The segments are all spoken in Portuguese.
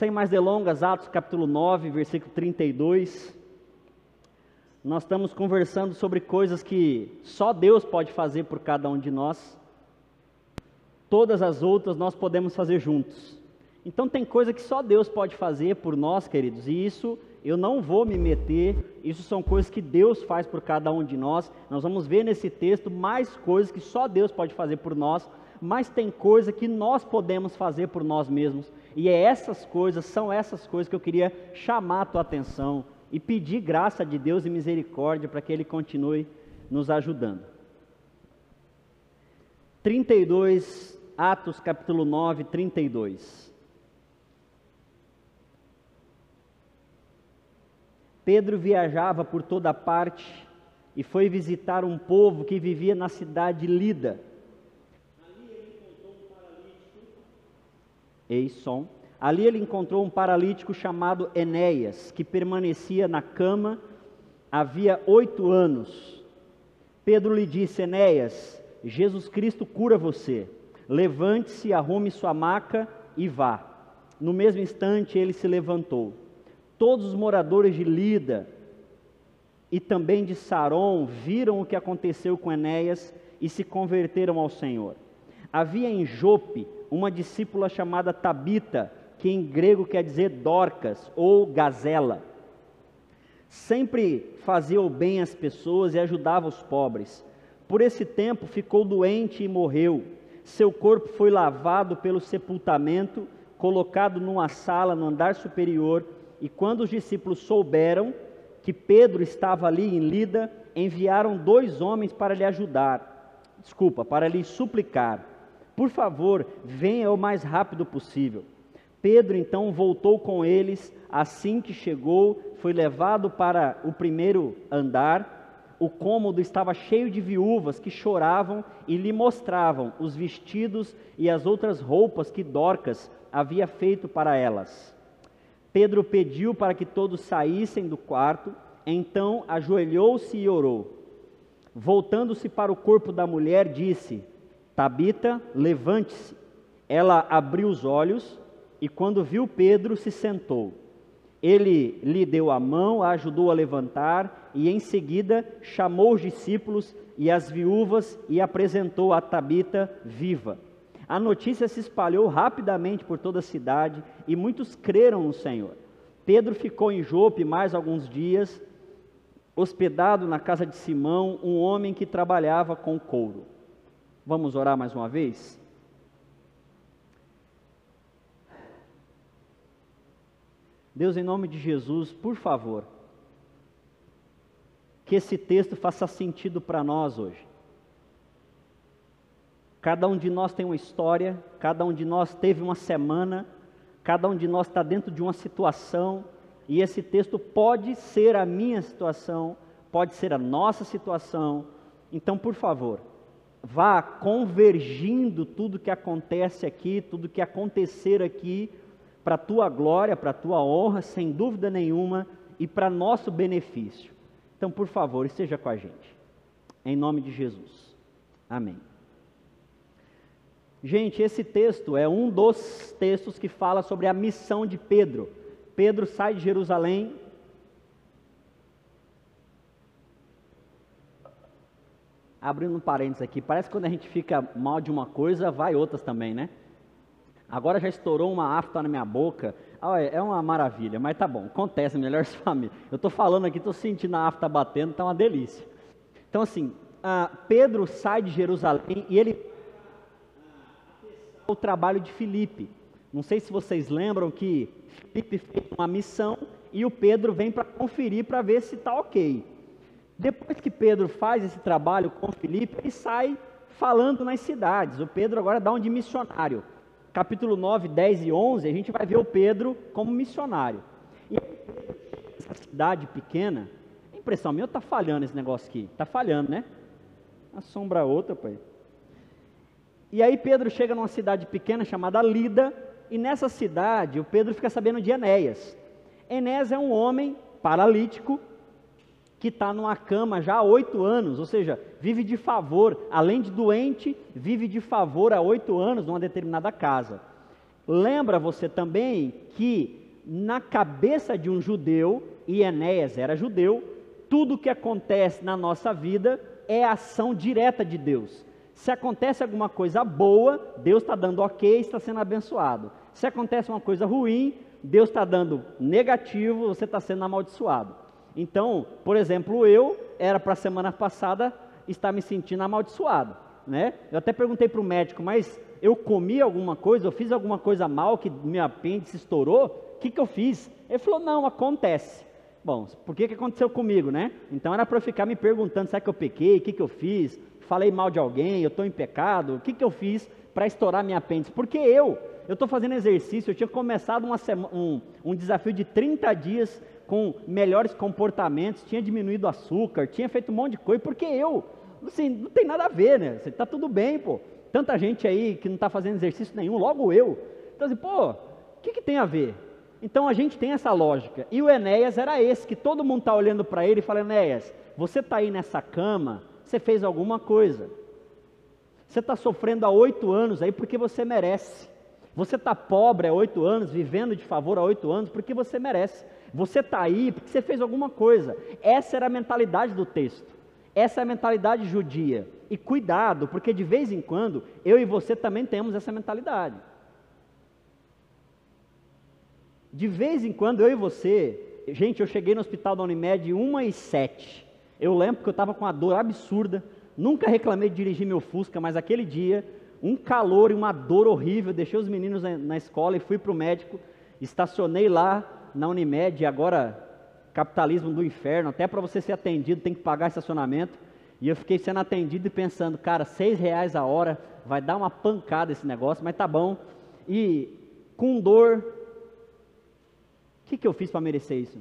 Sem mais delongas, Atos capítulo 9, versículo 32. Nós estamos conversando sobre coisas que só Deus pode fazer por cada um de nós. Todas as outras nós podemos fazer juntos. Então tem coisa que só Deus pode fazer por nós, queridos, e isso eu não vou me meter, isso são coisas que Deus faz por cada um de nós. Nós vamos ver nesse texto mais coisas que só Deus pode fazer por nós, mas tem coisa que nós podemos fazer por nós mesmos. E é essas coisas, são essas coisas que eu queria chamar a tua atenção e pedir graça de Deus e misericórdia para que Ele continue nos ajudando. 32, Atos capítulo 9, 32. Pedro viajava por toda parte e foi visitar um povo que vivia na cidade de Lida. Ali ele encontrou um paralítico. Ei, som. Ali ele encontrou um paralítico chamado Enéas, que permanecia na cama havia oito anos. Pedro lhe disse: Enéas, Jesus Cristo cura você. Levante-se, arrume sua maca e vá. No mesmo instante ele se levantou. Todos os moradores de Lida e também de Saron viram o que aconteceu com Enéas e se converteram ao Senhor. Havia em Jope uma discípula chamada Tabita, que em grego quer dizer Dorcas ou Gazela. Sempre fazia o bem às pessoas e ajudava os pobres. Por esse tempo ficou doente e morreu. Seu corpo foi lavado pelo sepultamento, colocado numa sala no andar superior e quando os discípulos souberam que Pedro estava ali em Lida, enviaram dois homens para lhe ajudar, desculpa, para lhe suplicar: por favor, venha o mais rápido possível. Pedro então voltou com eles, assim que chegou, foi levado para o primeiro andar. O cômodo estava cheio de viúvas que choravam e lhe mostravam os vestidos e as outras roupas que Dorcas havia feito para elas. Pedro pediu para que todos saíssem do quarto, então ajoelhou-se e orou. Voltando-se para o corpo da mulher, disse: Tabita, levante-se. Ela abriu os olhos e, quando viu Pedro, se sentou. Ele lhe deu a mão, a ajudou a levantar e, em seguida, chamou os discípulos e as viúvas e apresentou a Tabita viva. A notícia se espalhou rapidamente por toda a cidade e muitos creram no Senhor. Pedro ficou em Jope mais alguns dias, hospedado na casa de Simão, um homem que trabalhava com couro. Vamos orar mais uma vez? Deus, em nome de Jesus, por favor, que esse texto faça sentido para nós hoje. Cada um de nós tem uma história, cada um de nós teve uma semana, cada um de nós está dentro de uma situação, e esse texto pode ser a minha situação, pode ser a nossa situação. Então, por favor, vá convergindo tudo que acontece aqui, tudo que acontecer aqui, para a tua glória, para a tua honra, sem dúvida nenhuma, e para nosso benefício. Então, por favor, esteja com a gente. Em nome de Jesus. Amém. Gente, esse texto é um dos textos que fala sobre a missão de Pedro. Pedro sai de Jerusalém. Abrindo um parênteses aqui, parece que quando a gente fica mal de uma coisa, vai outras também, né? Agora já estourou uma afta na minha boca. Ah, é uma maravilha, mas tá bom, acontece, melhores famílias. Eu estou falando aqui, estou sentindo a afta batendo, tá uma delícia. Então, assim, Pedro sai de Jerusalém e ele o trabalho de Filipe. Não sei se vocês lembram que Filipe fez uma missão e o Pedro vem para conferir para ver se está ok. Depois que Pedro faz esse trabalho com Filipe, ele sai falando nas cidades. O Pedro agora dá um de missionário. Capítulo 9, 10 e 11, a gente vai ver o Pedro como missionário. E essa cidade pequena, a impressão minha está falhando esse negócio aqui. Está falhando, né? Assombra outra, pai. E aí Pedro chega numa cidade pequena chamada Lida, e nessa cidade o Pedro fica sabendo de Enéas. Enéas é um homem paralítico que está numa cama já há oito anos, ou seja, vive de favor, além de doente, vive de favor há oito anos numa determinada casa. Lembra você também que na cabeça de um judeu, e Enéas era judeu, tudo que acontece na nossa vida é ação direta de Deus. Se acontece alguma coisa boa, Deus está dando ok, está sendo abençoado. Se acontece uma coisa ruim, Deus está dando negativo, você está sendo amaldiçoado. Então, por exemplo, eu era para a semana passada estar me sentindo amaldiçoado, né? Eu até perguntei para o médico, mas eu comi alguma coisa, eu fiz alguma coisa mal que meu apêndice estourou? O que, que eu fiz? Ele falou, não, acontece. Bom, por que, que aconteceu comigo, né? Então era para eu ficar me perguntando, será que eu pequei? O que, que eu fiz? Falei mal de alguém? Eu estou em pecado? O que, que eu fiz para estourar minha apêndice? Porque eu, eu estou fazendo exercício, eu tinha começado uma um, um desafio de 30 dias com melhores comportamentos, tinha diminuído o açúcar, tinha feito um monte de coisa, porque eu, assim, não tem nada a ver, né? Está tudo bem, pô. Tanta gente aí que não está fazendo exercício nenhum, logo eu. Então, assim, pô, o que, que tem a ver? Então a gente tem essa lógica. E o Enéas era esse, que todo mundo está olhando para ele e fala: Enéas, você está aí nessa cama, você fez alguma coisa. Você está sofrendo há oito anos aí porque você merece. Você está pobre há oito anos, vivendo de favor há oito anos porque você merece. Você está aí porque você fez alguma coisa. Essa era a mentalidade do texto. Essa é a mentalidade judia. E cuidado, porque de vez em quando eu e você também temos essa mentalidade. De vez em quando eu e você, gente, eu cheguei no hospital da Unimed 1 e 7. Eu lembro que eu estava com uma dor absurda, nunca reclamei de dirigir meu Fusca, mas aquele dia, um calor e uma dor horrível, deixei os meninos na escola e fui para o médico, estacionei lá na Unimed, agora capitalismo do inferno, até para você ser atendido tem que pagar estacionamento. E eu fiquei sendo atendido e pensando, cara, seis reais a hora, vai dar uma pancada esse negócio, mas tá bom. E com dor, o que, que eu fiz para merecer isso?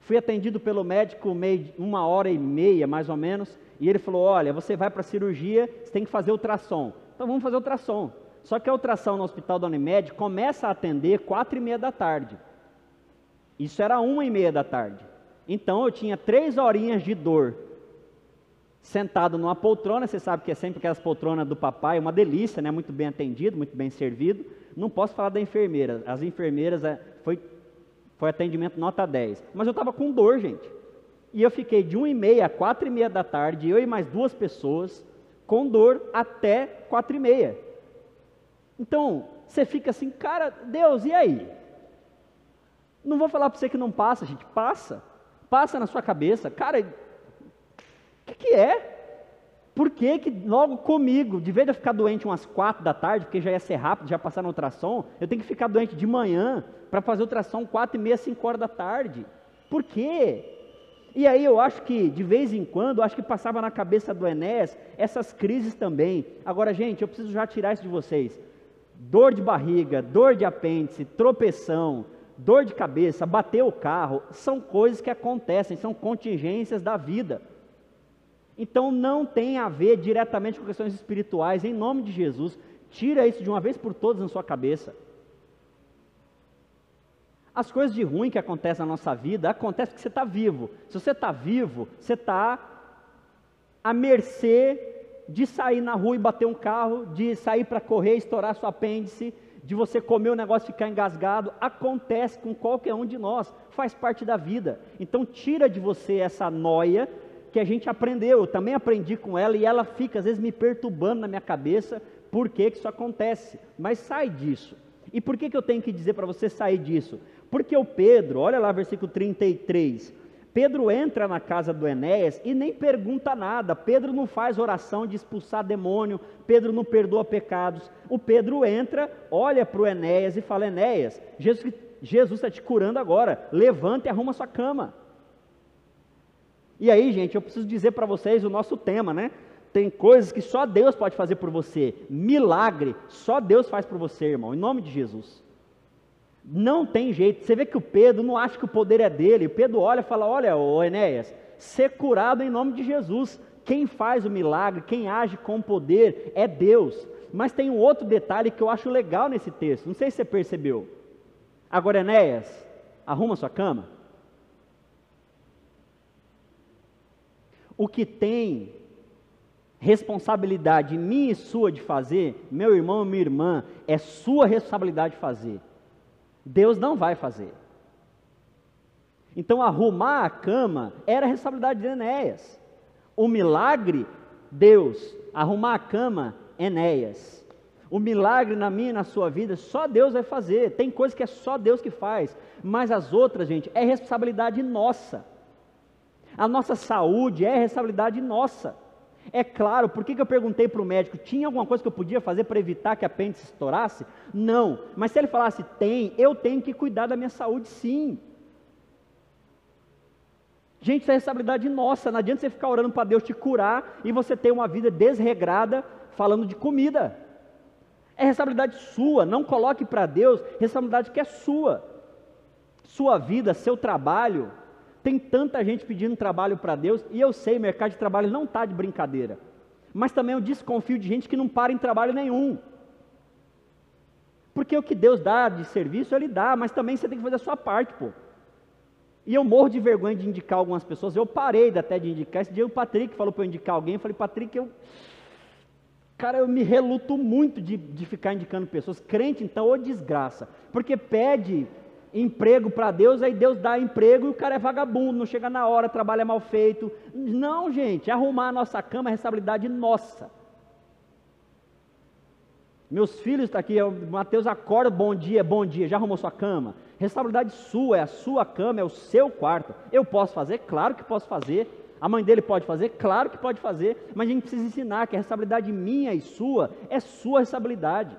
Fui atendido pelo médico meio, uma hora e meia, mais ou menos, e ele falou: Olha, você vai para a cirurgia, você tem que fazer ultrassom. Então vamos fazer ultrassom. Só que a ultrassom no hospital da Unimed começa a atender quatro e meia da tarde. Isso era uma e meia da tarde. Então eu tinha três horinhas de dor, sentado numa poltrona. Você sabe que é sempre aquelas poltronas do papai, uma delícia, né? Muito bem atendido, muito bem servido. Não posso falar da enfermeira. As enfermeiras é, foi, foi atendimento nota 10. Mas eu estava com dor, gente. E eu fiquei de uma e meia a quatro e meia da tarde, eu e mais duas pessoas, com dor até quatro e meia. Então, você fica assim, cara, Deus, e aí? Não vou falar para você que não passa, gente, passa. Passa na sua cabeça, cara, o que, que, é? Por que, que logo comigo, de vez de eu ficar doente umas quatro da tarde, porque já ia ser rápido, já passar no ultrassom, eu tenho que ficar doente de manhã para fazer ultrassom quatro e meia, cinco horas da tarde. Por quê? E aí eu acho que, de vez em quando, acho que passava na cabeça do Enéas essas crises também. Agora, gente, eu preciso já tirar isso de vocês. Dor de barriga, dor de apêndice, tropeção, dor de cabeça, bater o carro, são coisas que acontecem, são contingências da vida. Então não tem a ver diretamente com questões espirituais, em nome de Jesus, tira isso de uma vez por todas na sua cabeça. As coisas de ruim que acontecem na nossa vida, acontece porque você está vivo. Se você está vivo, você está à mercê de sair na rua e bater um carro, de sair para correr, estourar seu apêndice, de você comer o negócio e ficar engasgado, acontece com qualquer um de nós, faz parte da vida. Então tira de você essa noia que a gente aprendeu, eu também aprendi com ela e ela fica às vezes me perturbando na minha cabeça, por que, que isso acontece? Mas sai disso. E por que, que eu tenho que dizer para você sair disso? Porque o Pedro, olha lá versículo 33, Pedro entra na casa do Enéas e nem pergunta nada. Pedro não faz oração de expulsar demônio, Pedro não perdoa pecados. O Pedro entra, olha para o Enéas e fala: Enéas, Jesus está te curando agora, levanta e arruma sua cama. E aí, gente, eu preciso dizer para vocês o nosso tema, né? Tem coisas que só Deus pode fazer por você. Milagre, só Deus faz por você, irmão, em nome de Jesus. Não tem jeito. Você vê que o Pedro não acha que o poder é dele. O Pedro olha e fala: Olha, ô Enéas, ser curado em nome de Jesus. Quem faz o milagre, quem age com poder é Deus. Mas tem um outro detalhe que eu acho legal nesse texto. Não sei se você percebeu. Agora, Enéas, arruma sua cama. O que tem responsabilidade minha e sua de fazer, meu irmão e minha irmã, é sua responsabilidade de fazer. Deus não vai fazer. Então, arrumar a cama era a responsabilidade de Enéas. O milagre, Deus. Arrumar a cama, Enéas. O milagre na minha e na sua vida, só Deus vai fazer. Tem coisas que é só Deus que faz. Mas as outras, gente, é responsabilidade nossa. A nossa saúde é responsabilidade nossa. É claro, por que, que eu perguntei para o médico, tinha alguma coisa que eu podia fazer para evitar que a apêndice estourasse? Não, mas se ele falasse tem, eu tenho que cuidar da minha saúde sim. Gente, isso é responsabilidade nossa, não adianta você ficar orando para Deus te curar e você ter uma vida desregrada falando de comida. É responsabilidade sua, não coloque para Deus responsabilidade que é sua. Sua vida, seu trabalho, tem tanta gente pedindo trabalho para Deus, e eu sei, mercado de trabalho não está de brincadeira. Mas também eu desconfio de gente que não para em trabalho nenhum. Porque o que Deus dá de serviço, Ele dá, mas também você tem que fazer a sua parte, pô. E eu morro de vergonha de indicar algumas pessoas, eu parei até de indicar. Esse dia o Patrick falou para eu indicar alguém, eu falei, Patrick, eu. Cara, eu me reluto muito de, de ficar indicando pessoas. Crente, então, ô desgraça. Porque pede emprego para Deus, aí Deus dá emprego e o cara é vagabundo, não chega na hora, trabalha mal feito. Não, gente, arrumar a nossa cama é responsabilidade nossa. Meus filhos estão tá aqui, Mateus acorda, bom dia, bom dia, já arrumou sua cama? Responsabilidade sua, é a sua cama, é o seu quarto. Eu posso fazer? Claro que posso fazer. A mãe dele pode fazer? Claro que pode fazer, mas a gente precisa ensinar que a responsabilidade minha e sua é sua responsabilidade.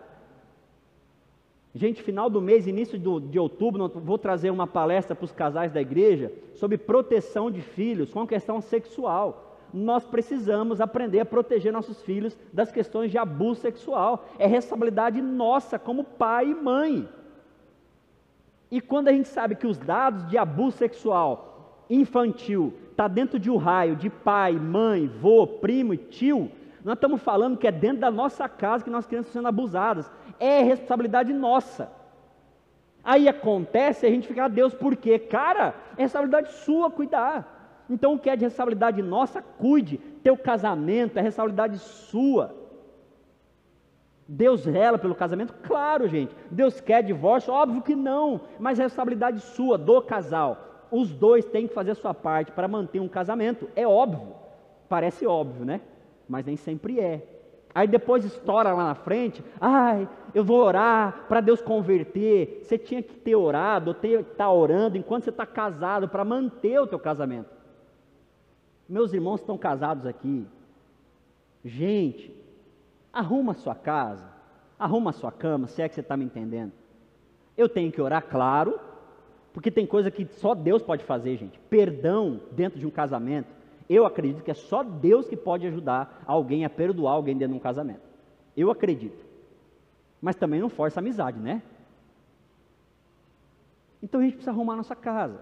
Gente, final do mês, início do, de outubro, vou trazer uma palestra para os casais da igreja sobre proteção de filhos com questão sexual. Nós precisamos aprender a proteger nossos filhos das questões de abuso sexual. É responsabilidade nossa como pai e mãe. E quando a gente sabe que os dados de abuso sexual infantil está dentro de um raio de pai, mãe, vô, primo e tio, nós estamos falando que é dentro da nossa casa que nossas crianças estão sendo abusadas é responsabilidade nossa. Aí acontece a gente fica, ah, Deus, por quê? Cara, é responsabilidade sua cuidar. Então o que é de responsabilidade nossa, cuide. Teu casamento é responsabilidade sua. Deus rela pelo casamento? Claro, gente. Deus quer divórcio? Óbvio que não. Mas é responsabilidade sua, do casal. Os dois têm que fazer a sua parte para manter um casamento. É óbvio. Parece óbvio, né? Mas nem sempre é. Aí depois estoura lá na frente, ai, eu vou orar para Deus converter. Você tinha que ter orado, ou ter tá orando enquanto você está casado para manter o teu casamento. Meus irmãos estão casados aqui. Gente, arruma a sua casa, arruma a sua cama, se é que você está me entendendo. Eu tenho que orar, claro, porque tem coisa que só Deus pode fazer, gente. Perdão dentro de um casamento eu acredito que é só Deus que pode ajudar alguém a perdoar alguém dentro de um casamento. Eu acredito. Mas também não força a amizade, né? Então a gente precisa arrumar a nossa casa.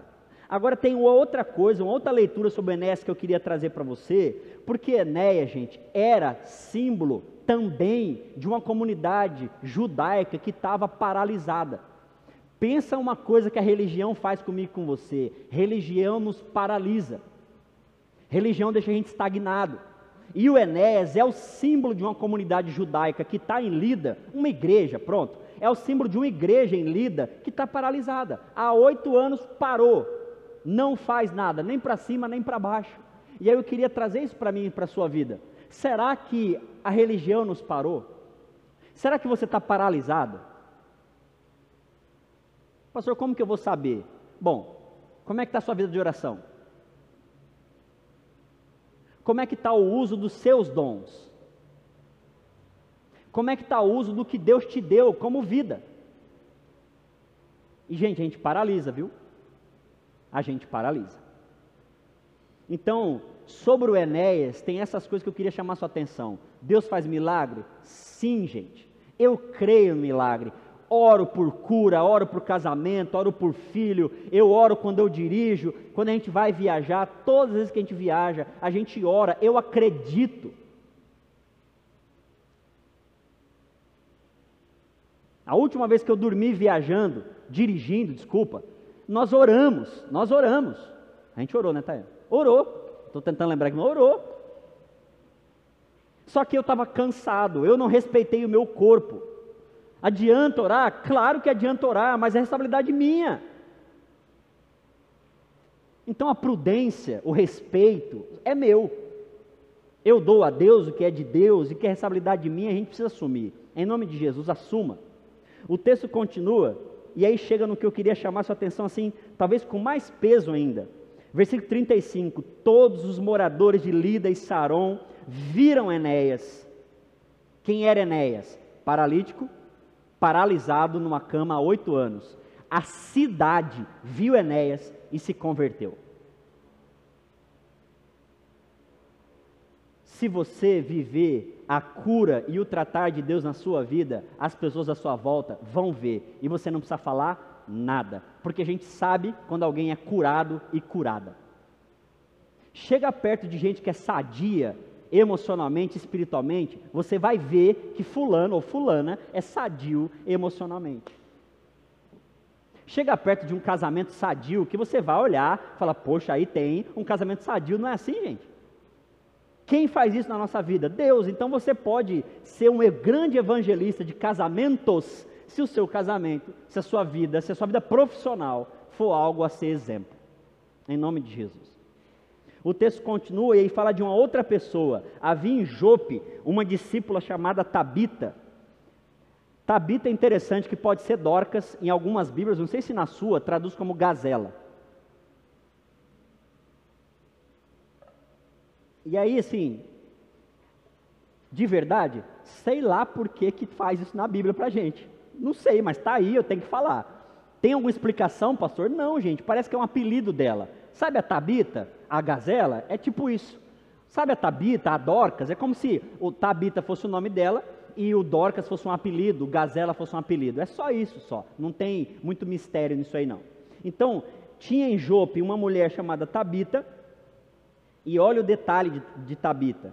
Agora tem uma outra coisa, uma outra leitura sobre Enéas que eu queria trazer para você, porque Enéas, gente, era símbolo também de uma comunidade judaica que estava paralisada. Pensa uma coisa que a religião faz comigo e com você: religião nos paralisa. Religião deixa a gente estagnado. E o Enéas é o símbolo de uma comunidade judaica que está em Lida, uma igreja, pronto. É o símbolo de uma igreja em Lida que está paralisada. Há oito anos parou, não faz nada, nem para cima nem para baixo. E aí eu queria trazer isso para mim e para a sua vida. Será que a religião nos parou? Será que você está paralisado? Pastor, como que eu vou saber? Bom, como é que está a sua vida de oração? Como é que está o uso dos seus dons? Como é que está o uso do que Deus te deu como vida? E, gente, a gente paralisa, viu? A gente paralisa. Então, sobre o Enéas, tem essas coisas que eu queria chamar sua atenção. Deus faz milagre? Sim, gente. Eu creio no milagre oro por cura, oro por casamento, oro por filho, eu oro quando eu dirijo, quando a gente vai viajar, todas as vezes que a gente viaja, a gente ora, eu acredito. A última vez que eu dormi viajando, dirigindo, desculpa, nós oramos, nós oramos. A gente orou, né, Taia? Orou. Estou tentando lembrar que não orou. Só que eu estava cansado, eu não respeitei o meu corpo. Adianta orar? Claro que adianta orar, mas é responsabilidade minha. Então a prudência, o respeito é meu. Eu dou a Deus o que é de Deus e que é responsabilidade minha, a gente precisa assumir. Em nome de Jesus, assuma. O texto continua, e aí chega no que eu queria chamar sua atenção assim, talvez com mais peso ainda. Versículo 35: Todos os moradores de Lida e Saron viram Enéas. Quem era Enéas? Paralítico, paralisado numa cama há oito anos. A cidade viu Enéas e se converteu. Se você viver a cura e o tratar de Deus na sua vida, as pessoas à sua volta vão ver e você não precisa falar nada, porque a gente sabe quando alguém é curado e curada. Chega perto de gente que é sadia emocionalmente, espiritualmente, você vai ver que fulano ou fulana é sadio emocionalmente. Chega perto de um casamento sadio que você vai olhar, fala, poxa, aí tem um casamento sadio, não é assim, gente? Quem faz isso na nossa vida? Deus. Então você pode ser um grande evangelista de casamentos, se o seu casamento, se a sua vida, se a sua vida profissional for algo a ser exemplo. Em nome de Jesus. O texto continua e aí fala de uma outra pessoa. Havia em Jope uma discípula chamada Tabita. Tabita é interessante que pode ser Dorcas, em algumas Bíblias, não sei se na sua, traduz como gazela. E aí, assim, de verdade, sei lá por que, que faz isso na Bíblia para gente. Não sei, mas está aí, eu tenho que falar. Tem alguma explicação, pastor? Não, gente, parece que é um apelido dela. Sabe a Tabita, a gazela? É tipo isso. Sabe a Tabita, a Dorcas? É como se o Tabita fosse o nome dela e o Dorcas fosse um apelido, o Gazela fosse um apelido. É só isso, só. Não tem muito mistério nisso aí, não. Então, tinha em Jope uma mulher chamada Tabita, e olha o detalhe de, de Tabita.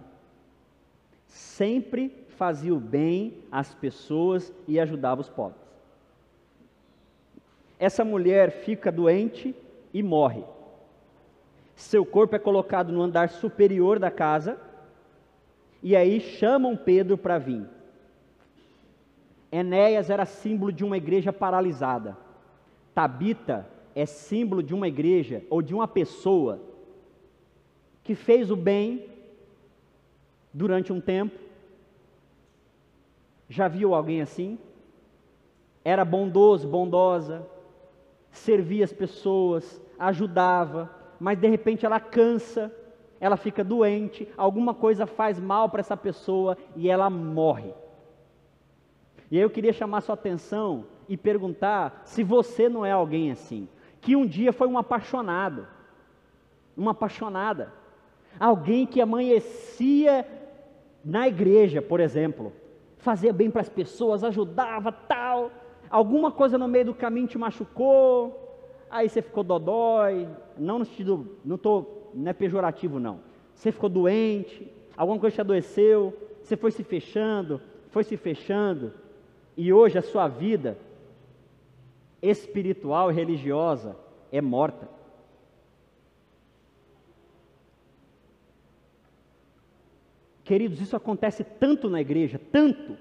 Sempre fazia o bem às pessoas e ajudava os pobres. Essa mulher fica doente e morre. Seu corpo é colocado no andar superior da casa e aí chamam Pedro para vir. Enéas era símbolo de uma igreja paralisada. Tabita é símbolo de uma igreja ou de uma pessoa que fez o bem durante um tempo. Já viu alguém assim? Era bondoso, bondosa, servia as pessoas, ajudava, mas de repente ela cansa, ela fica doente, alguma coisa faz mal para essa pessoa e ela morre. E aí eu queria chamar sua atenção e perguntar se você não é alguém assim, que um dia foi um apaixonado, uma apaixonada, Alguém que amanhecia na igreja, por exemplo, fazia bem para as pessoas, ajudava, tal. Alguma coisa no meio do caminho te machucou, aí você ficou dodói, não no sentido, não tô, não é pejorativo não. Você ficou doente, alguma coisa te adoeceu, você foi se fechando, foi se fechando, e hoje a sua vida espiritual e religiosa é morta. Queridos, isso acontece tanto na igreja, tanto,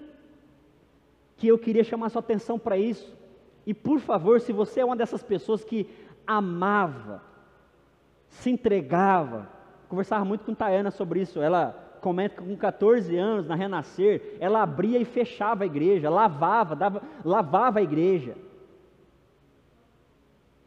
que eu queria chamar sua atenção para isso. E por favor, se você é uma dessas pessoas que amava, se entregava, conversava muito com Tayana sobre isso, ela comenta que com 14 anos, na Renascer, ela abria e fechava a igreja, lavava, dava, lavava a igreja.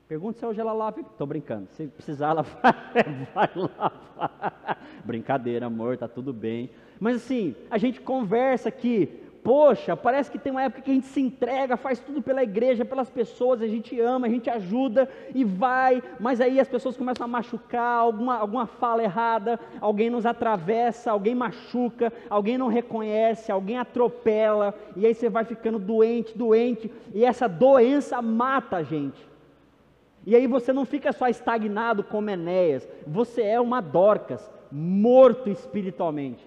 Pergunta se hoje ela lava. Estou brincando. Se precisar lavar, vai lavar. Brincadeira, amor, tá tudo bem. Mas assim, a gente conversa aqui. Poxa, parece que tem uma época que a gente se entrega, faz tudo pela igreja, pelas pessoas, a gente ama, a gente ajuda e vai, mas aí as pessoas começam a machucar, alguma, alguma fala errada, alguém nos atravessa, alguém machuca, alguém não reconhece, alguém atropela, e aí você vai ficando doente, doente, e essa doença mata a gente. E aí você não fica só estagnado como Enéas, você é uma Dorcas, morto espiritualmente.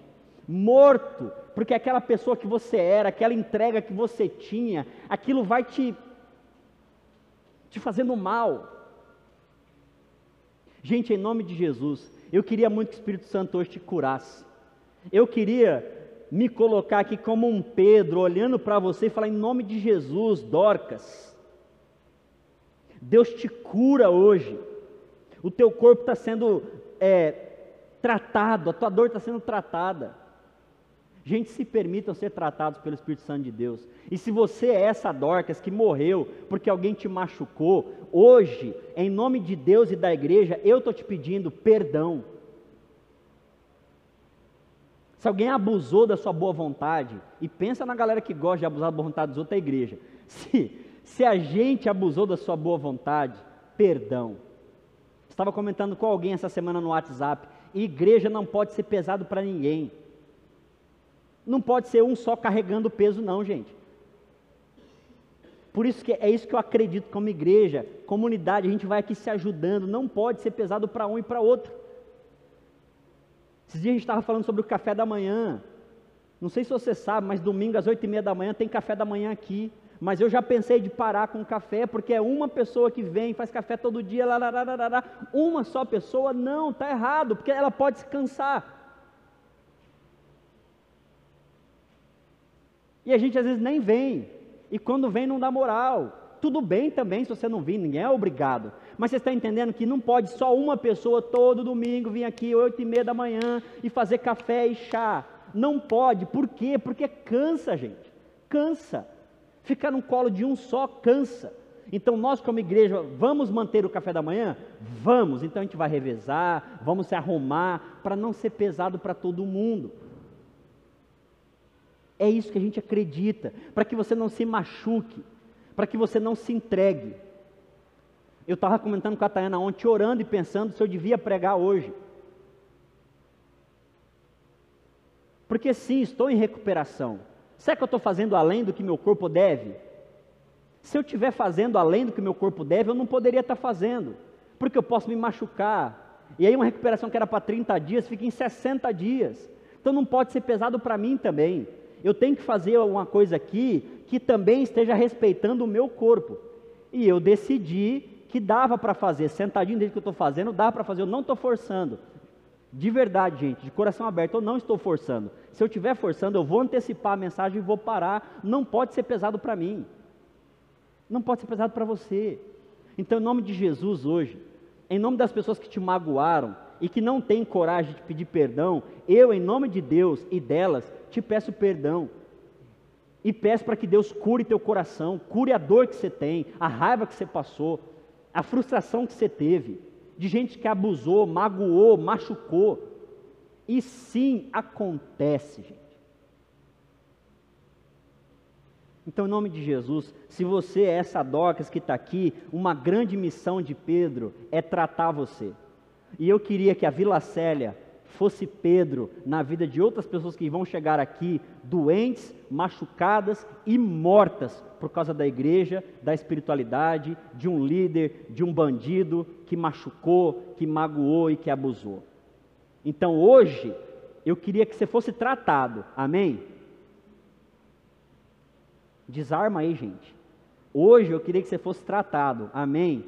Morto, porque aquela pessoa que você era, aquela entrega que você tinha, aquilo vai te te fazendo mal. Gente, em nome de Jesus, eu queria muito que o Espírito Santo hoje te curasse. Eu queria me colocar aqui como um Pedro, olhando para você e falar em nome de Jesus, Dorcas. Deus te cura hoje. O teu corpo está sendo é, tratado, a tua dor está sendo tratada. Gente, se permitam ser tratados pelo Espírito Santo de Deus. E se você é essa Dorcas que morreu porque alguém te machucou, hoje, em nome de Deus e da igreja, eu estou te pedindo perdão. Se alguém abusou da sua boa vontade, e pensa na galera que gosta de abusar da boa vontade dos outros, é a igreja. Se, se a gente abusou da sua boa vontade, perdão. Estava comentando com alguém essa semana no WhatsApp. Igreja não pode ser pesado para ninguém. Não pode ser um só carregando peso, não, gente. Por isso que é isso que eu acredito como igreja, comunidade, a gente vai aqui se ajudando, não pode ser pesado para um e para outro. Esses dias a gente estava falando sobre o café da manhã. Não sei se você sabe, mas domingo às oito e meia da manhã tem café da manhã aqui. Mas eu já pensei de parar com o café, porque é uma pessoa que vem, faz café todo dia, lá, lá, lá, lá, lá. uma só pessoa, não, está errado, porque ela pode se cansar. E a gente às vezes nem vem. E quando vem não dá moral. Tudo bem também se você não vir, ninguém é obrigado. Mas você está entendendo que não pode só uma pessoa todo domingo vir aqui oito e meia da manhã e fazer café e chá. Não pode. Por quê? Porque cansa, gente. Cansa. Ficar no colo de um só cansa. Então nós como igreja vamos manter o café da manhã? Vamos. Então a gente vai revezar, vamos se arrumar para não ser pesado para todo mundo. É isso que a gente acredita, para que você não se machuque, para que você não se entregue. Eu estava comentando com a Tayana ontem, orando e pensando se eu devia pregar hoje. Porque sim, estou em recuperação. Será que eu estou fazendo além do que meu corpo deve? Se eu estiver fazendo além do que meu corpo deve, eu não poderia estar fazendo, porque eu posso me machucar. E aí uma recuperação que era para 30 dias fica em 60 dias. Então não pode ser pesado para mim também eu tenho que fazer alguma coisa aqui que também esteja respeitando o meu corpo. E eu decidi que dava para fazer, sentadinho desde que eu estou fazendo, dá para fazer, eu não estou forçando. De verdade, gente, de coração aberto, eu não estou forçando. Se eu estiver forçando, eu vou antecipar a mensagem e vou parar. Não pode ser pesado para mim. Não pode ser pesado para você. Então, em nome de Jesus hoje, em nome das pessoas que te magoaram e que não têm coragem de pedir perdão, eu, em nome de Deus e delas, te peço perdão. E peço para que Deus cure teu coração, cure a dor que você tem, a raiva que você passou, a frustração que você teve, de gente que abusou, magoou, machucou. E sim, acontece, gente. Então, em nome de Jesus, se você é essa Docas que está aqui, uma grande missão de Pedro é tratar você. E eu queria que a Vila Célia fosse Pedro na vida de outras pessoas que vão chegar aqui doentes, machucadas e mortas por causa da igreja, da espiritualidade, de um líder, de um bandido que machucou, que magoou e que abusou. Então hoje eu queria que você fosse tratado, amém? Desarma aí, gente. Hoje eu queria que você fosse tratado, amém?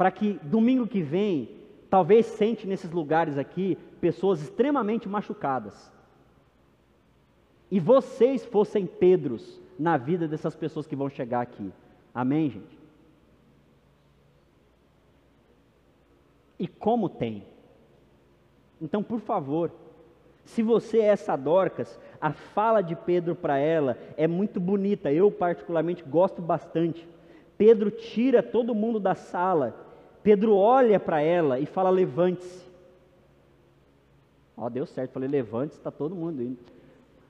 Para que domingo que vem talvez sente nesses lugares aqui pessoas extremamente machucadas. E vocês fossem Pedros na vida dessas pessoas que vão chegar aqui. Amém, gente? E como tem? Então, por favor, se você é essa Dorcas, a fala de Pedro para ela é muito bonita. Eu, particularmente, gosto bastante. Pedro tira todo mundo da sala Pedro olha para ela e fala: levante-se. Ó, deu certo, falei: levante-se, está todo mundo indo.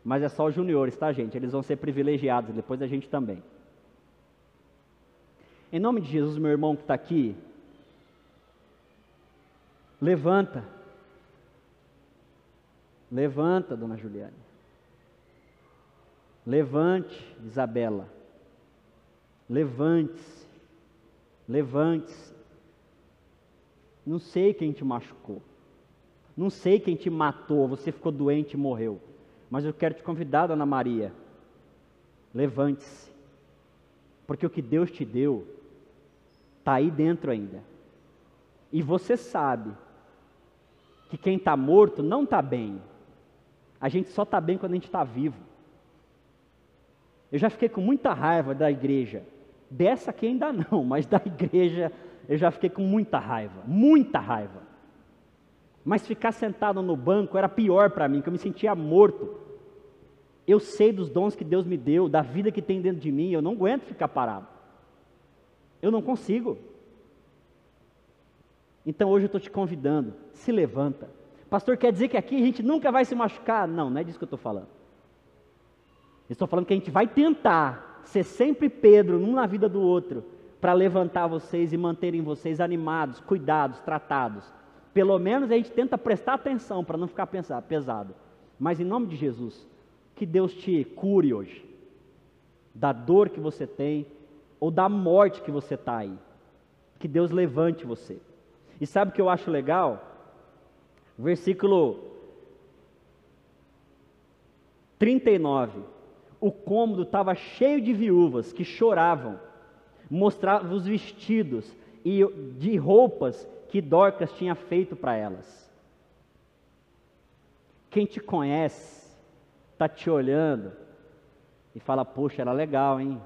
Mas é só os juniores, tá, gente? Eles vão ser privilegiados, depois a gente também. Em nome de Jesus, meu irmão que está aqui, levanta. Levanta, dona Juliane. Levante, Isabela. Levante-se. Levante-se. Não sei quem te machucou. Não sei quem te matou, você ficou doente e morreu. Mas eu quero te convidar, Dona Maria. Levante-se. Porque o que Deus te deu está aí dentro ainda. E você sabe que quem está morto não está bem. A gente só está bem quando a gente está vivo. Eu já fiquei com muita raiva da igreja. Dessa aqui ainda não, mas da igreja eu já fiquei com muita raiva, muita raiva. Mas ficar sentado no banco era pior para mim, que eu me sentia morto. Eu sei dos dons que Deus me deu, da vida que tem dentro de mim, eu não aguento ficar parado. Eu não consigo. Então hoje eu estou te convidando, se levanta. Pastor, quer dizer que aqui a gente nunca vai se machucar? Não, não é disso que eu estou falando. Eu estou falando que a gente vai tentar ser sempre Pedro, um na vida do outro, para levantar vocês e manterem vocês animados, cuidados, tratados. Pelo menos a gente tenta prestar atenção para não ficar pensar, pesado. Mas em nome de Jesus, que Deus te cure hoje da dor que você tem ou da morte que você está aí. Que Deus levante você. E sabe o que eu acho legal? Versículo 39. O cômodo estava cheio de viúvas que choravam, mostravam os vestidos e de roupas que Dorcas tinha feito para elas. Quem te conhece, está te olhando e fala: Poxa, era legal, hein?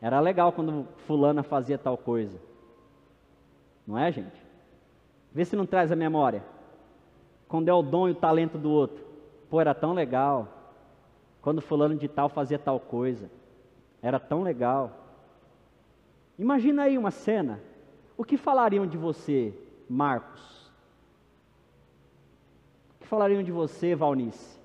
Era legal quando Fulana fazia tal coisa. Não é, gente? Vê se não traz a memória. Quando é o dom e o talento do outro. Pô, era tão legal. Quando fulano de tal fazia tal coisa. Era tão legal. Imagina aí uma cena. O que falariam de você, Marcos? O que falariam de você, Valnice?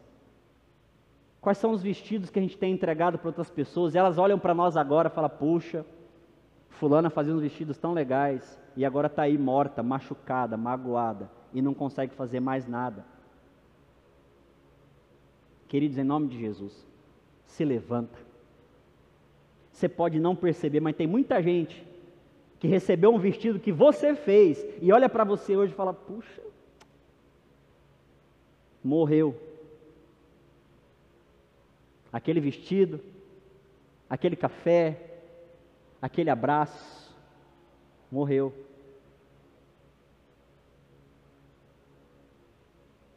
Quais são os vestidos que a gente tem entregado para outras pessoas? E elas olham para nós agora e falam: puxa, fulana fazia uns vestidos tão legais e agora está aí morta, machucada, magoada e não consegue fazer mais nada. Queridos, em nome de Jesus, se levanta. Você pode não perceber, mas tem muita gente que recebeu um vestido que você fez e olha para você hoje e fala: puxa, morreu. Aquele vestido, aquele café, aquele abraço, morreu.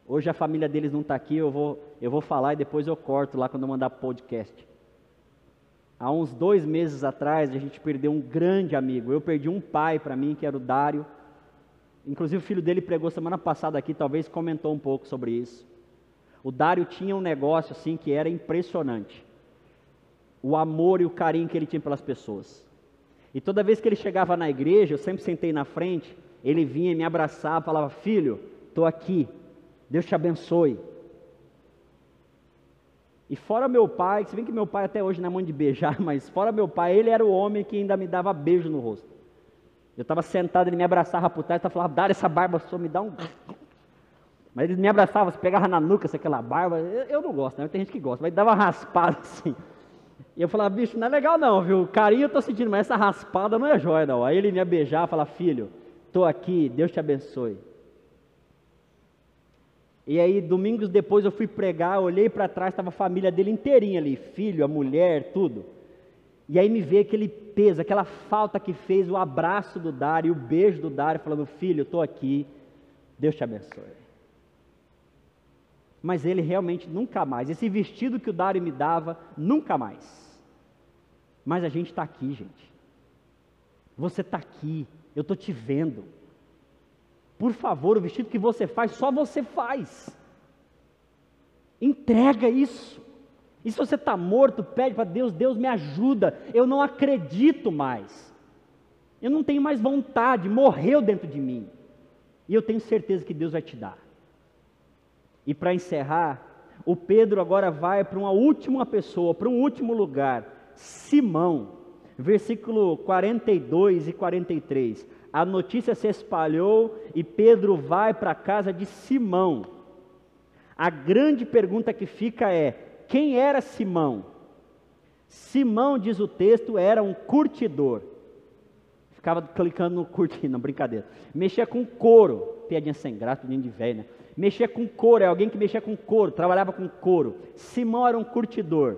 Hoje a família deles não está aqui, eu vou, eu vou falar e depois eu corto lá quando eu mandar podcast. Há uns dois meses atrás a gente perdeu um grande amigo. Eu perdi um pai para mim, que era o Dário. Inclusive o filho dele pregou semana passada aqui, talvez comentou um pouco sobre isso. O Dário tinha um negócio assim que era impressionante. O amor e o carinho que ele tinha pelas pessoas. E toda vez que ele chegava na igreja, eu sempre sentei na frente, ele vinha me abraçar, falava: Filho, estou aqui, Deus te abençoe. E fora meu pai, se bem que meu pai até hoje não é mãe de beijar, mas fora meu pai, ele era o homem que ainda me dava beijo no rosto. Eu estava sentado, ele me abraçava por trás, falava, dá essa barba só, me dá um. Mas ele me abraçava, se pegava na nuca, se aquela barba. Eu, eu, não gosto, né? Tem gente que gosta, mas dava raspada assim. E eu falava, bicho, não é legal não, viu? Carinho eu tô sentindo, mas essa raspada não é jóia não. Aí ele me beijar, falar, filho, tô aqui, Deus te abençoe. E aí, domingos depois eu fui pregar, olhei para trás, estava a família dele inteirinha ali, filho, a mulher, tudo. E aí me veio aquele peso, aquela falta que fez o abraço do Dário, o beijo do Dário, falando, filho, estou aqui, Deus te abençoe. Mas ele realmente nunca mais, esse vestido que o Dário me dava, nunca mais. Mas a gente está aqui, gente. Você está aqui, eu estou te vendo. Por favor, o vestido que você faz, só você faz. Entrega isso. E se você está morto, pede para Deus, Deus me ajuda. Eu não acredito mais. Eu não tenho mais vontade, morreu dentro de mim. E eu tenho certeza que Deus vai te dar. E para encerrar, o Pedro agora vai para uma última pessoa, para um último lugar. Simão, versículo 42 e 43. A notícia se espalhou e Pedro vai para a casa de Simão. A grande pergunta que fica é: quem era Simão? Simão, diz o texto, era um curtidor. Ficava clicando no curtir, não, brincadeira. Mexia com couro, piadinha sem graça, piadinha de velho, né? Mexia com couro, é alguém que mexia com couro, trabalhava com couro. Simão era um curtidor.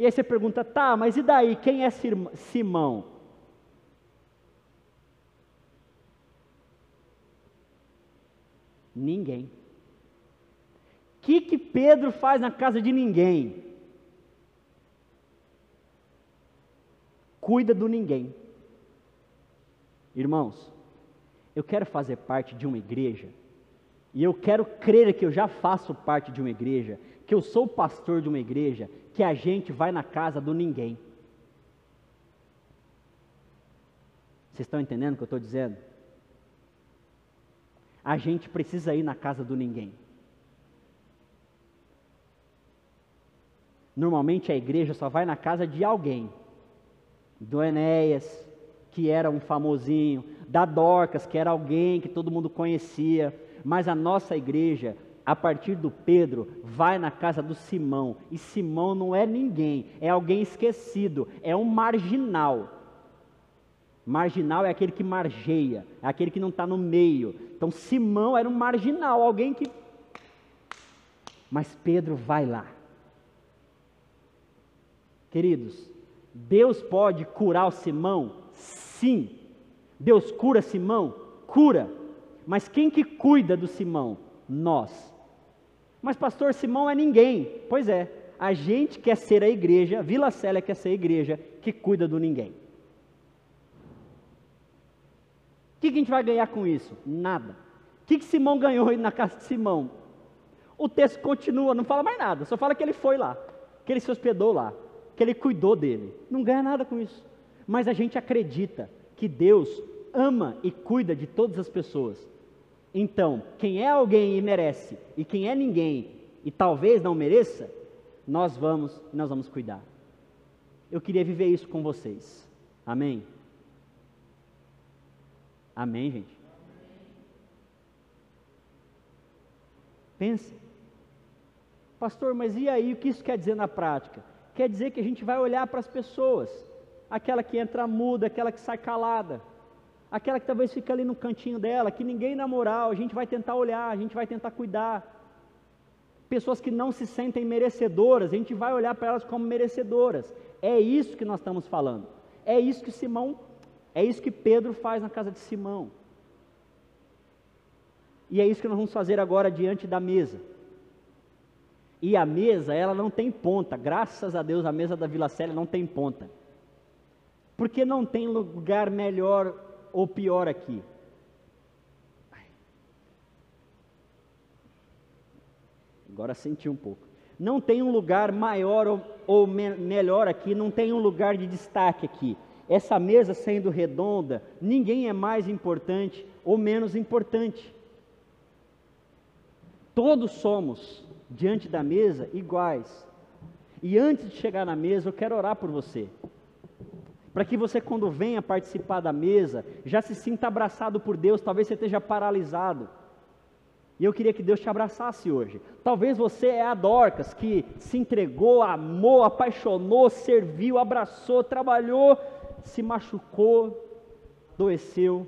E aí você pergunta, tá, mas e daí? Quem é Simão? Ninguém. que, que Pedro faz na casa de ninguém? Cuida do ninguém. Irmãos, eu quero fazer parte de uma igreja, e eu quero crer que eu já faço parte de uma igreja, que eu sou pastor de uma igreja, que a gente vai na casa do ninguém. Vocês estão entendendo o que eu estou dizendo? A gente precisa ir na casa do ninguém. Normalmente a igreja só vai na casa de alguém. Do Enéas, que era um famosinho, da Dorcas, que era alguém que todo mundo conhecia, mas a nossa igreja, a partir do Pedro, vai na casa do Simão, e Simão não é ninguém, é alguém esquecido, é um marginal. Marginal é aquele que margeia, é aquele que não está no meio. Então Simão era um marginal, alguém que. Mas Pedro vai lá. Queridos, Deus pode curar o Simão? Sim. Deus cura Simão? Cura. Mas quem que cuida do Simão? Nós. Mas pastor, Simão é ninguém. Pois é, a gente quer ser a igreja, Vila Célia quer ser a igreja que cuida do ninguém. O que, a gente vai ganhar com isso? Nada. O que, que Simão ganhou na casa de Simão? O texto continua, não fala mais nada, só fala que ele foi lá, que ele se hospedou lá, que ele cuidou dele. Não ganha nada com isso. Mas a gente acredita que Deus ama e cuida de todas as pessoas. Então, quem é alguém e merece, e quem é ninguém e talvez não mereça, nós vamos, nós vamos cuidar. Eu queria viver isso com vocês. Amém. Amém, gente. Pense. Pastor, mas e aí o que isso quer dizer na prática? Quer dizer que a gente vai olhar para as pessoas aquela que entra muda, aquela que sai calada, aquela que talvez fica ali no cantinho dela, que ninguém na moral, a gente vai tentar olhar, a gente vai tentar cuidar. Pessoas que não se sentem merecedoras, a gente vai olhar para elas como merecedoras. É isso que nós estamos falando. É isso que Simão, é isso que Pedro faz na casa de Simão. E é isso que nós vamos fazer agora diante da mesa. E a mesa, ela não tem ponta. Graças a Deus, a mesa da Vila Célia não tem ponta. Porque não tem lugar melhor ou pior aqui. Agora senti um pouco. Não tem um lugar maior ou, ou me, melhor aqui, não tem um lugar de destaque aqui. Essa mesa sendo redonda, ninguém é mais importante ou menos importante. Todos somos, diante da mesa, iguais. E antes de chegar na mesa, eu quero orar por você para que você, quando venha participar da mesa, já se sinta abraçado por Deus. Talvez você esteja paralisado. E eu queria que Deus te abraçasse hoje. Talvez você é a Dorcas que se entregou, amou, apaixonou, serviu, abraçou, trabalhou, se machucou, adoeceu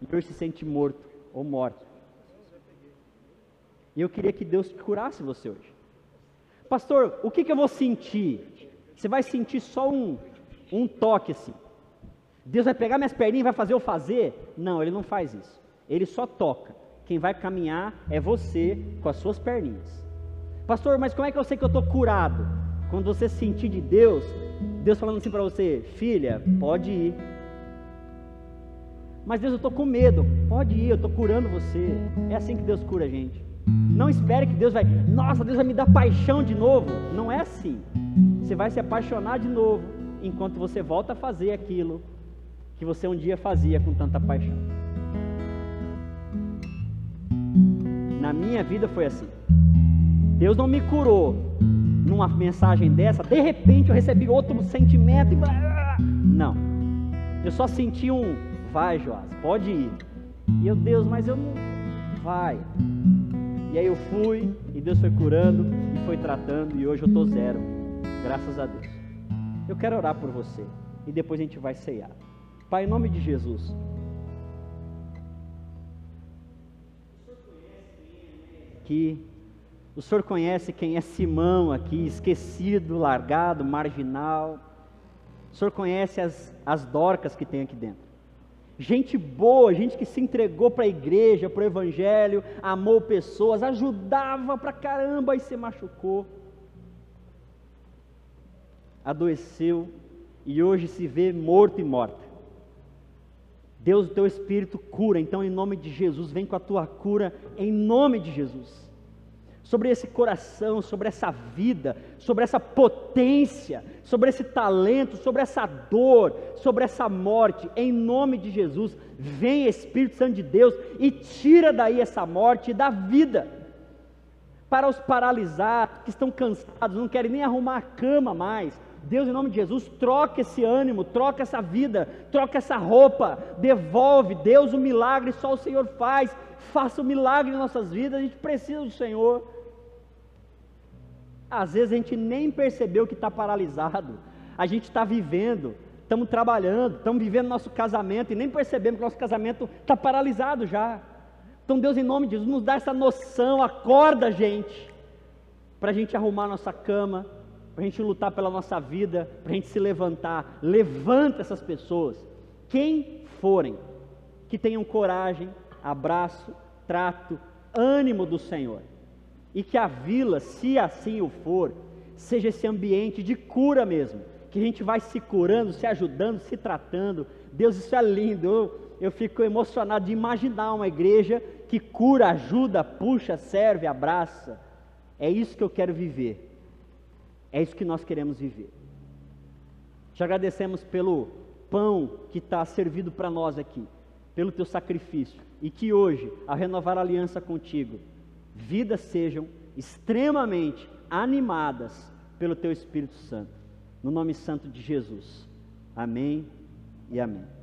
e hoje se sente morto ou morto. E eu queria que Deus curasse você hoje. Pastor, o que, que eu vou sentir? Você vai sentir só um, um toque assim. Deus vai pegar minhas perninhas e vai fazer eu fazer? Não, ele não faz isso. Ele só toca. Quem vai caminhar é você com as suas perninhas. Pastor, mas como é que eu sei que eu estou curado? Quando você sentir de Deus, Deus falando assim para você, filha, pode ir. Mas Deus, eu estou com medo. Pode ir, eu estou curando você. É assim que Deus cura a gente. Não espere que Deus vai, nossa, Deus vai me dar paixão de novo. Não é assim. Você vai se apaixonar de novo enquanto você volta a fazer aquilo que você um dia fazia com tanta paixão. Na minha vida foi assim. Deus não me curou numa mensagem dessa, de repente eu recebi outro sentimento e não. Eu só senti um vai, Joás, pode ir. Eu, Deus, mas eu não vai. E aí eu fui e Deus foi curando e foi tratando e hoje eu tô zero. Graças a Deus. Eu quero orar por você e depois a gente vai ceiar. Pai, em nome de Jesus. Aqui, o Senhor conhece quem é Simão aqui, esquecido, largado, marginal. O Senhor conhece as, as dorcas que tem aqui dentro. Gente boa, gente que se entregou para a igreja, para o evangelho, amou pessoas, ajudava pra caramba e se machucou. Adoeceu e hoje se vê morto e morta. Deus, o teu espírito cura, então em nome de Jesus, vem com a tua cura em nome de Jesus sobre esse coração, sobre essa vida, sobre essa potência, sobre esse talento, sobre essa dor, sobre essa morte, em nome de Jesus, vem Espírito Santo de Deus e tira daí essa morte da vida. Para os paralisados, que estão cansados, não querem nem arrumar a cama mais, Deus, em nome de Jesus, troca esse ânimo, troca essa vida, troca essa roupa, devolve. Deus, o milagre só o Senhor faz. Faça um milagre em nossas vidas, a gente precisa do Senhor. Às vezes a gente nem percebeu que está paralisado, a gente está vivendo, estamos trabalhando, estamos vivendo nosso casamento e nem percebemos que nosso casamento está paralisado já. Então, Deus, em nome de Jesus, nos dá essa noção, acorda, gente, para a gente arrumar nossa cama, para a gente lutar pela nossa vida, para a gente se levantar. Levanta essas pessoas, quem forem, que tenham coragem, abraço, trato, ânimo do Senhor e que a vila, se assim o for, seja esse ambiente de cura mesmo, que a gente vai se curando, se ajudando, se tratando. Deus, isso é lindo. Eu, eu fico emocionado de imaginar uma igreja que cura, ajuda, puxa, serve, abraça. É isso que eu quero viver. É isso que nós queremos viver. Te agradecemos pelo pão que está servido para nós aqui, pelo teu sacrifício, e que hoje, ao renovar a aliança contigo, vidas sejam extremamente animadas pelo Teu Espírito Santo. No nome santo de Jesus. Amém e amém.